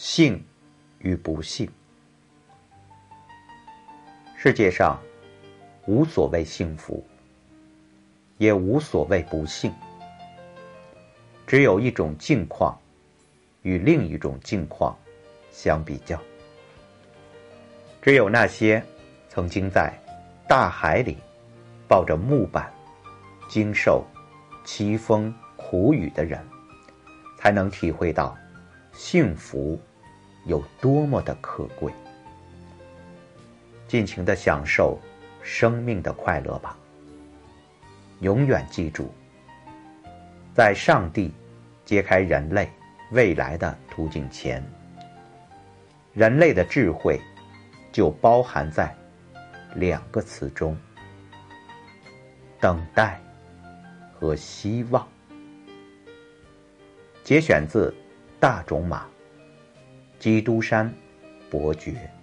幸与不幸。世界上无所谓幸福，也无所谓不幸，只有一种境况与另一种境况相比较。只有那些曾经在大海里抱着木板经受凄风苦雨的人，才能体会到幸福有多么的可贵。尽情的享受生命的快乐吧。永远记住，在上帝揭开人类未来的途径前，人类的智慧就包含在两个词中：等待和希望。节选自《大种马》，基督山伯爵。